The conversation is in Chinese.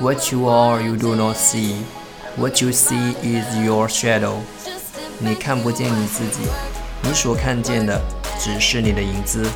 what you are you do not see，what you see is your shadow。你看不见你自己，你所看见的只是你的影子。